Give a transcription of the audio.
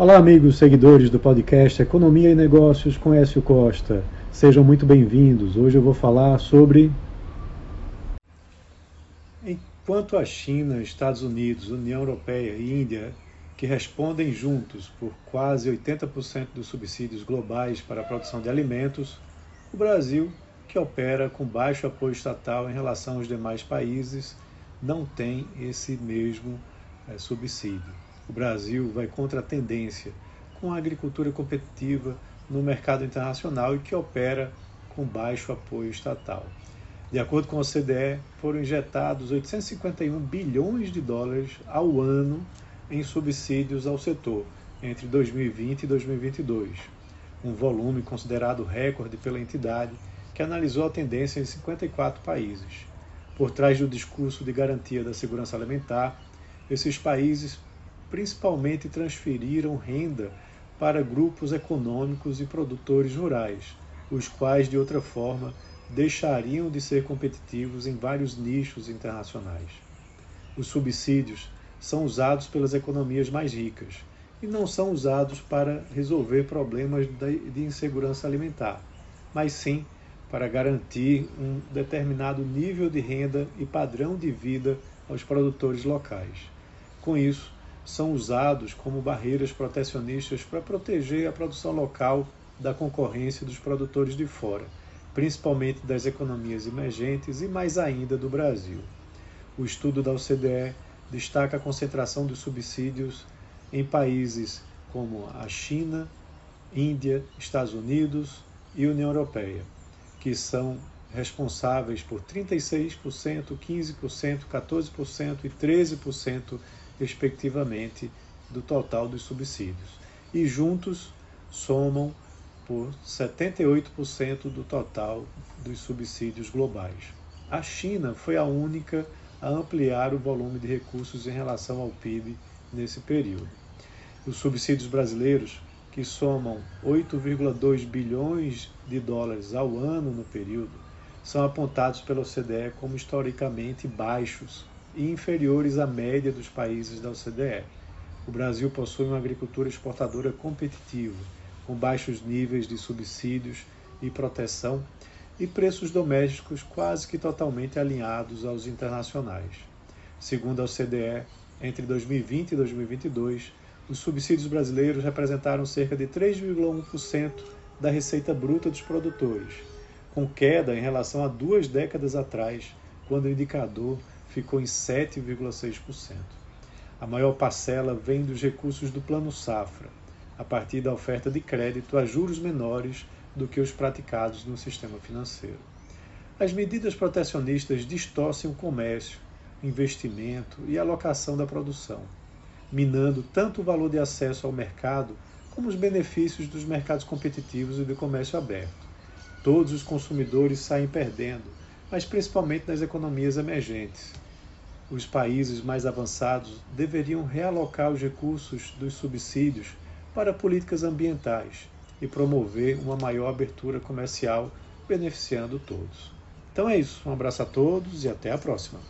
Olá, amigos seguidores do podcast Economia e Negócios com Écio Costa. Sejam muito bem-vindos. Hoje eu vou falar sobre. Enquanto a China, Estados Unidos, União Europeia e Índia, que respondem juntos por quase 80% dos subsídios globais para a produção de alimentos, o Brasil, que opera com baixo apoio estatal em relação aos demais países, não tem esse mesmo é, subsídio. O Brasil vai contra a tendência com a agricultura competitiva no mercado internacional e que opera com baixo apoio estatal. De acordo com a OCDE, foram injetados 851 bilhões de dólares ao ano em subsídios ao setor entre 2020 e 2022, um volume considerado recorde pela entidade que analisou a tendência em 54 países. Por trás do discurso de garantia da segurança alimentar, esses países principalmente transferiram renda para grupos econômicos e produtores rurais, os quais, de outra forma, deixariam de ser competitivos em vários nichos internacionais. Os subsídios são usados pelas economias mais ricas e não são usados para resolver problemas de insegurança alimentar, mas sim para garantir um determinado nível de renda e padrão de vida aos produtores locais. Com isso, são usados como barreiras protecionistas para proteger a produção local da concorrência dos produtores de fora, principalmente das economias emergentes e mais ainda do Brasil. O estudo da OCDE destaca a concentração dos subsídios em países como a China, Índia, Estados Unidos e União Europeia, que são responsáveis por 36%, 15%, 14% e 13% respectivamente, do total dos subsídios. E juntos somam por 78% do total dos subsídios globais. A China foi a única a ampliar o volume de recursos em relação ao PIB nesse período. Os subsídios brasileiros, que somam 8,2 bilhões de dólares ao ano no período, são apontados pela OCDE como historicamente baixos e inferiores à média dos países da OCDE. O Brasil possui uma agricultura exportadora competitiva, com baixos níveis de subsídios e proteção e preços domésticos quase que totalmente alinhados aos internacionais. Segundo a OCDE, entre 2020 e 2022, os subsídios brasileiros representaram cerca de 3,1% da receita bruta dos produtores, com queda em relação a duas décadas atrás, quando o indicador ficou em 7,6%. A maior parcela vem dos recursos do Plano Safra, a partir da oferta de crédito a juros menores do que os praticados no sistema financeiro. As medidas protecionistas distorcem o comércio, investimento e alocação da produção, minando tanto o valor de acesso ao mercado como os benefícios dos mercados competitivos e do comércio aberto. Todos os consumidores saem perdendo, mas principalmente nas economias emergentes. Os países mais avançados deveriam realocar os recursos dos subsídios para políticas ambientais e promover uma maior abertura comercial, beneficiando todos. Então é isso. Um abraço a todos e até a próxima.